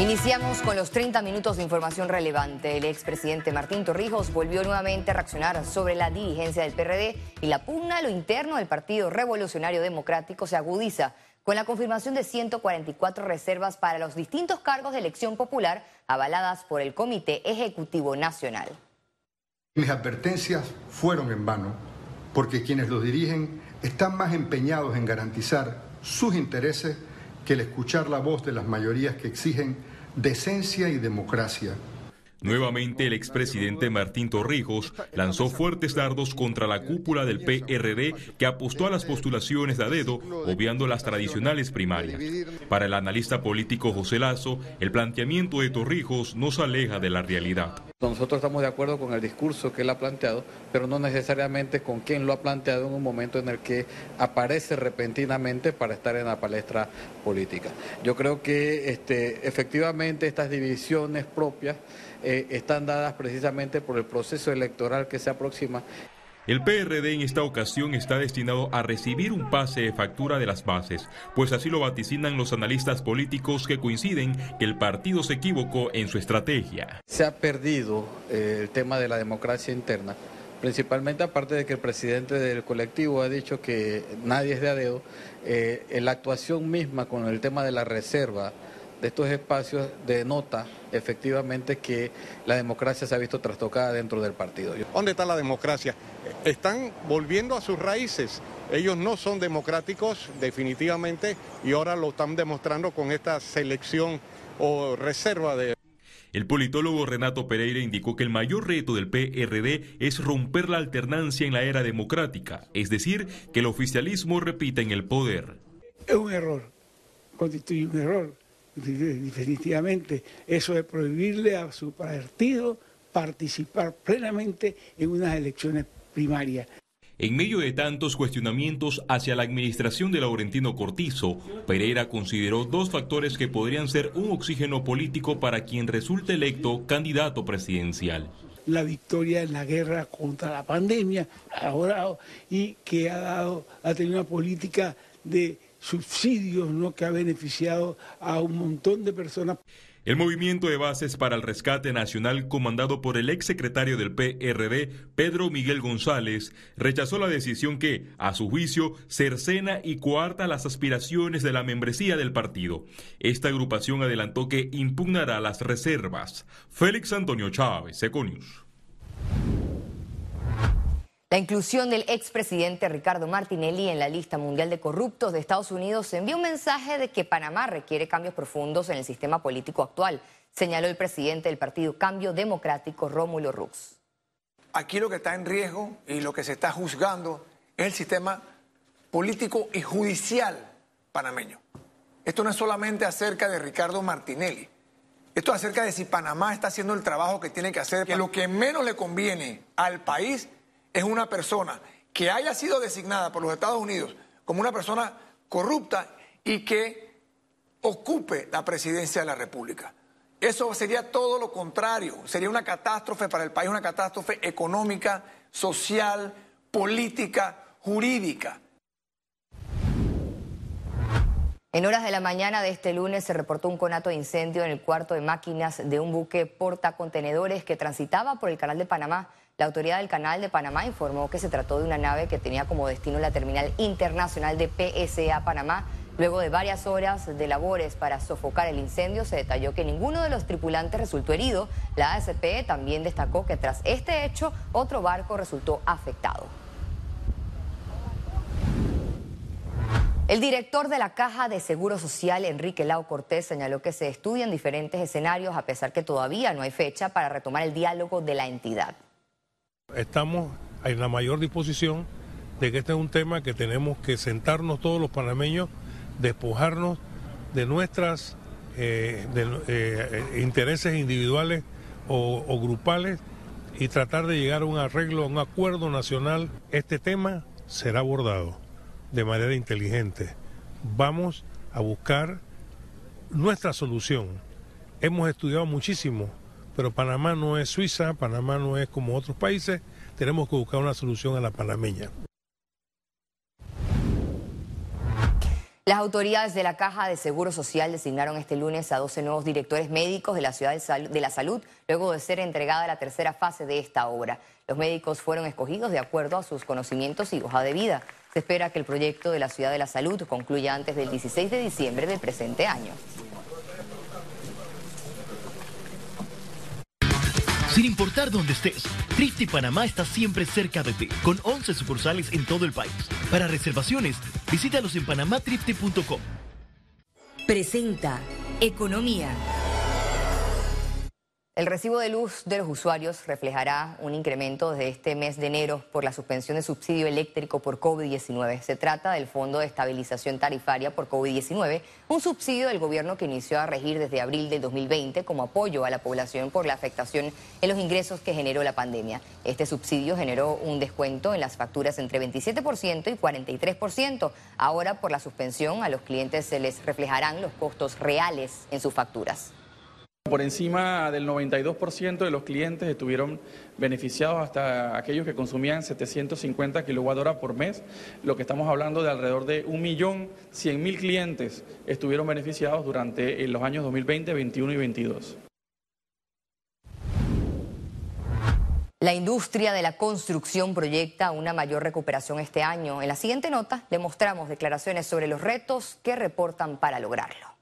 Iniciamos con los 30 minutos de información relevante. El expresidente Martín Torrijos volvió nuevamente a reaccionar sobre la dirigencia del PRD y la pugna a lo interno del Partido Revolucionario Democrático se agudiza con la confirmación de 144 reservas para los distintos cargos de elección popular avaladas por el Comité Ejecutivo Nacional. Mis advertencias fueron en vano porque quienes los dirigen están más empeñados en garantizar sus intereses que el escuchar la voz de las mayorías que exigen decencia y democracia. Nuevamente el expresidente Martín Torrijos lanzó fuertes dardos contra la cúpula del PRD que apostó a las postulaciones de a dedo, obviando las tradicionales primarias. Para el analista político José Lazo, el planteamiento de Torrijos no se aleja de la realidad. Nosotros estamos de acuerdo con el discurso que él ha planteado, pero no necesariamente con quien lo ha planteado en un momento en el que aparece repentinamente para estar en la palestra política. Yo creo que este, efectivamente estas divisiones propias eh, están dadas precisamente por el proceso electoral que se aproxima. El PRD en esta ocasión está destinado a recibir un pase de factura de las bases, pues así lo vaticinan los analistas políticos que coinciden que el partido se equivocó en su estrategia. Se ha perdido eh, el tema de la democracia interna, principalmente aparte de que el presidente del colectivo ha dicho que nadie es de a dedo, eh, la actuación misma con el tema de la reserva de estos espacios denota efectivamente que la democracia se ha visto trastocada dentro del partido. ¿Dónde está la democracia? Están volviendo a sus raíces. Ellos no son democráticos definitivamente y ahora lo están demostrando con esta selección o reserva de... El politólogo Renato Pereira indicó que el mayor reto del PRD es romper la alternancia en la era democrática, es decir, que el oficialismo repita en el poder. Es un error, constituye un error definitivamente eso de prohibirle a su partido participar plenamente en unas elecciones primarias. En medio de tantos cuestionamientos hacia la administración de Laurentino Cortizo, Pereira consideró dos factores que podrían ser un oxígeno político para quien resulte electo candidato presidencial. La victoria en la guerra contra la pandemia ahora y que ha dado ha tenido una política de subsidios ¿no? que ha beneficiado a un montón de personas. El movimiento de bases para el rescate nacional comandado por el exsecretario del PRD, Pedro Miguel González, rechazó la decisión que, a su juicio, cercena y coarta las aspiraciones de la membresía del partido. Esta agrupación adelantó que impugnará las reservas. Félix Antonio Chávez, Econius. La inclusión del expresidente Ricardo Martinelli en la lista mundial de corruptos de Estados Unidos envía un mensaje de que Panamá requiere cambios profundos en el sistema político actual, señaló el presidente del partido Cambio Democrático, Rómulo Rux. Aquí lo que está en riesgo y lo que se está juzgando es el sistema político y judicial panameño. Esto no es solamente acerca de Ricardo Martinelli. Esto es acerca de si Panamá está haciendo el trabajo que tiene que hacer, que lo que menos le conviene al país es una persona que haya sido designada por los Estados Unidos como una persona corrupta y que ocupe la presidencia de la República. Eso sería todo lo contrario, sería una catástrofe para el país, una catástrofe económica, social, política, jurídica. En horas de la mañana de este lunes se reportó un conato de incendio en el cuarto de máquinas de un buque portacontenedores que transitaba por el canal de Panamá. La autoridad del Canal de Panamá informó que se trató de una nave que tenía como destino la terminal internacional de PSA Panamá. Luego de varias horas de labores para sofocar el incendio, se detalló que ninguno de los tripulantes resultó herido. La ASP también destacó que tras este hecho, otro barco resultó afectado. El director de la Caja de Seguro Social, Enrique Lau Cortés, señaló que se estudian diferentes escenarios a pesar que todavía no hay fecha para retomar el diálogo de la entidad. Estamos en la mayor disposición de que este es un tema que tenemos que sentarnos todos los panameños, despojarnos de nuestros eh, eh, intereses individuales o grupales y tratar de llegar a un arreglo, a un acuerdo nacional. Este tema será abordado de manera inteligente. Vamos a buscar nuestra solución. Hemos estudiado muchísimo pero Panamá no es Suiza, Panamá no es como otros países, tenemos que buscar una solución a la panameña. Las autoridades de la Caja de Seguro Social designaron este lunes a 12 nuevos directores médicos de la Ciudad de la Salud luego de ser entregada la tercera fase de esta obra. Los médicos fueron escogidos de acuerdo a sus conocimientos y hoja de vida. Se espera que el proyecto de la Ciudad de la Salud concluya antes del 16 de diciembre del presente año. Sin importar dónde estés, Trifte Panamá está siempre cerca de ti, con 11 sucursales en todo el país. Para reservaciones, visítalos en panamatrifte.com. Presenta Economía. El recibo de luz de los usuarios reflejará un incremento desde este mes de enero por la suspensión de subsidio eléctrico por COVID-19. Se trata del Fondo de Estabilización Tarifaria por COVID-19, un subsidio del gobierno que inició a regir desde abril de 2020 como apoyo a la población por la afectación en los ingresos que generó la pandemia. Este subsidio generó un descuento en las facturas entre 27% y 43%. Ahora, por la suspensión, a los clientes se les reflejarán los costos reales en sus facturas. Por encima del 92% de los clientes estuvieron beneficiados hasta aquellos que consumían 750 kWh por mes, lo que estamos hablando de alrededor de 1.100.000 clientes estuvieron beneficiados durante los años 2020, 2021 y 2022. La industria de la construcción proyecta una mayor recuperación este año. En la siguiente nota le mostramos declaraciones sobre los retos que reportan para lograrlo.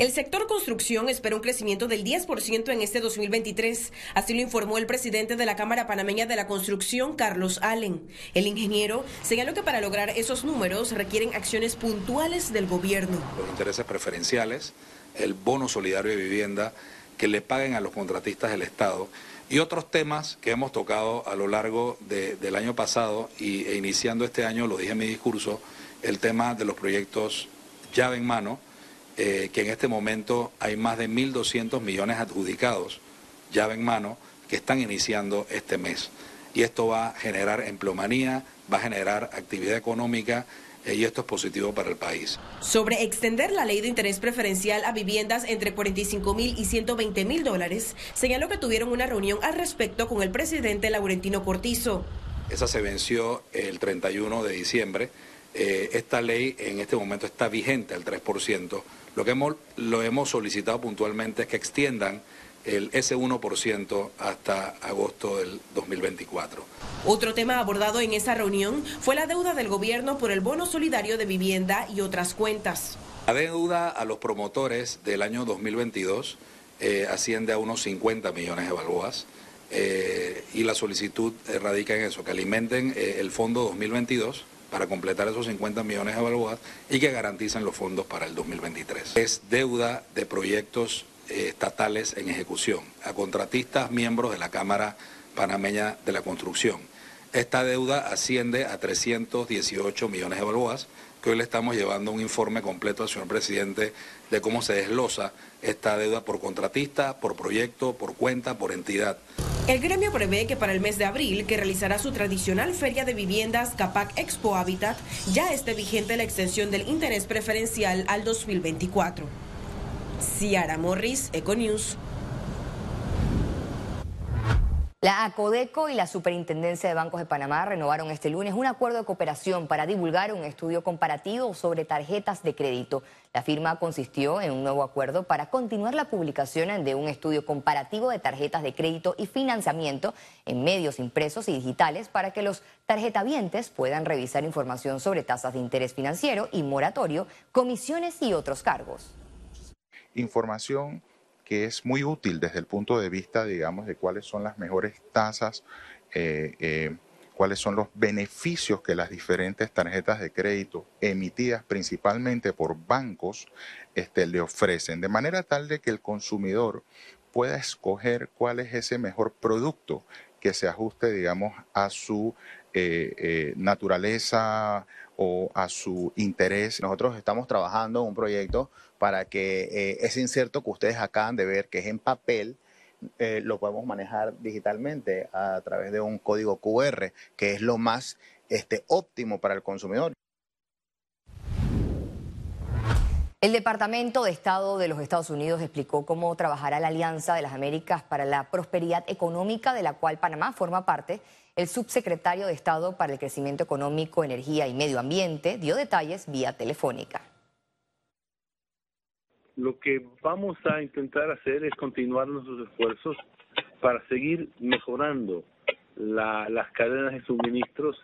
El sector construcción espera un crecimiento del 10% en este 2023, así lo informó el presidente de la Cámara Panameña de la Construcción, Carlos Allen. El ingeniero señaló que para lograr esos números requieren acciones puntuales del gobierno. Los intereses preferenciales, el bono solidario de vivienda, que le paguen a los contratistas del Estado y otros temas que hemos tocado a lo largo del año pasado y, e iniciando este año, lo dije en mi discurso, el tema de los proyectos llave en mano eh, que en este momento hay más de 1.200 millones adjudicados, llave en mano, que están iniciando este mes. Y esto va a generar empleomanía, va a generar actividad económica eh, y esto es positivo para el país. Sobre extender la ley de interés preferencial a viviendas entre 45 mil y 120 mil dólares, señaló que tuvieron una reunión al respecto con el presidente Laurentino Cortizo. Esa se venció el 31 de diciembre. Eh, esta ley en este momento está vigente al 3%. Lo que hemos, lo hemos solicitado puntualmente es que extiendan el, ese 1% hasta agosto del 2024. Otro tema abordado en esa reunión fue la deuda del gobierno por el bono solidario de vivienda y otras cuentas. La deuda a los promotores del año 2022 eh, asciende a unos 50 millones de balboas eh, y la solicitud radica en eso, que alimenten eh, el fondo 2022 para completar esos 50 millones de balboas y que garantizan los fondos para el 2023. Es deuda de proyectos eh, estatales en ejecución a contratistas miembros de la Cámara Panameña de la Construcción. Esta deuda asciende a 318 millones de balboas que hoy le estamos llevando un informe completo al señor presidente de cómo se desglosa esta deuda por contratista, por proyecto, por cuenta, por entidad. El gremio prevé que para el mes de abril, que realizará su tradicional feria de viviendas Capac Expo Habitat, ya esté vigente la extensión del interés preferencial al 2024. Ciara Morris, Econews. La ACODECO y la Superintendencia de Bancos de Panamá renovaron este lunes un acuerdo de cooperación para divulgar un estudio comparativo sobre tarjetas de crédito. La firma consistió en un nuevo acuerdo para continuar la publicación de un estudio comparativo de tarjetas de crédito y financiamiento en medios impresos y digitales para que los tarjetavientes puedan revisar información sobre tasas de interés financiero y moratorio, comisiones y otros cargos. Información que es muy útil desde el punto de vista, digamos, de cuáles son las mejores tasas, eh, eh, cuáles son los beneficios que las diferentes tarjetas de crédito emitidas principalmente por bancos este, le ofrecen, de manera tal de que el consumidor pueda escoger cuál es ese mejor producto que se ajuste, digamos, a su eh, naturaleza o a su interés. Nosotros estamos trabajando en un proyecto para que eh, ese inserto que ustedes acaban de ver, que es en papel, eh, lo podemos manejar digitalmente a través de un código QR, que es lo más este, óptimo para el consumidor. El Departamento de Estado de los Estados Unidos explicó cómo trabajará la Alianza de las Américas para la Prosperidad Económica, de la cual Panamá forma parte El subsecretario de Estado para el Crecimiento Económico, Energía y Medio Ambiente dio detalles vía telefónica. Lo que vamos a intentar hacer es continuar nuestros esfuerzos para seguir mejorando las cadenas de suministros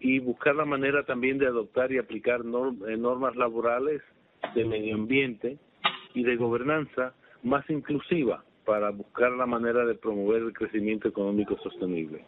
y buscar la manera también de adoptar y aplicar eh, normas laborales de medio ambiente y de gobernanza más inclusiva para buscar la manera de promover el crecimiento económico sostenible.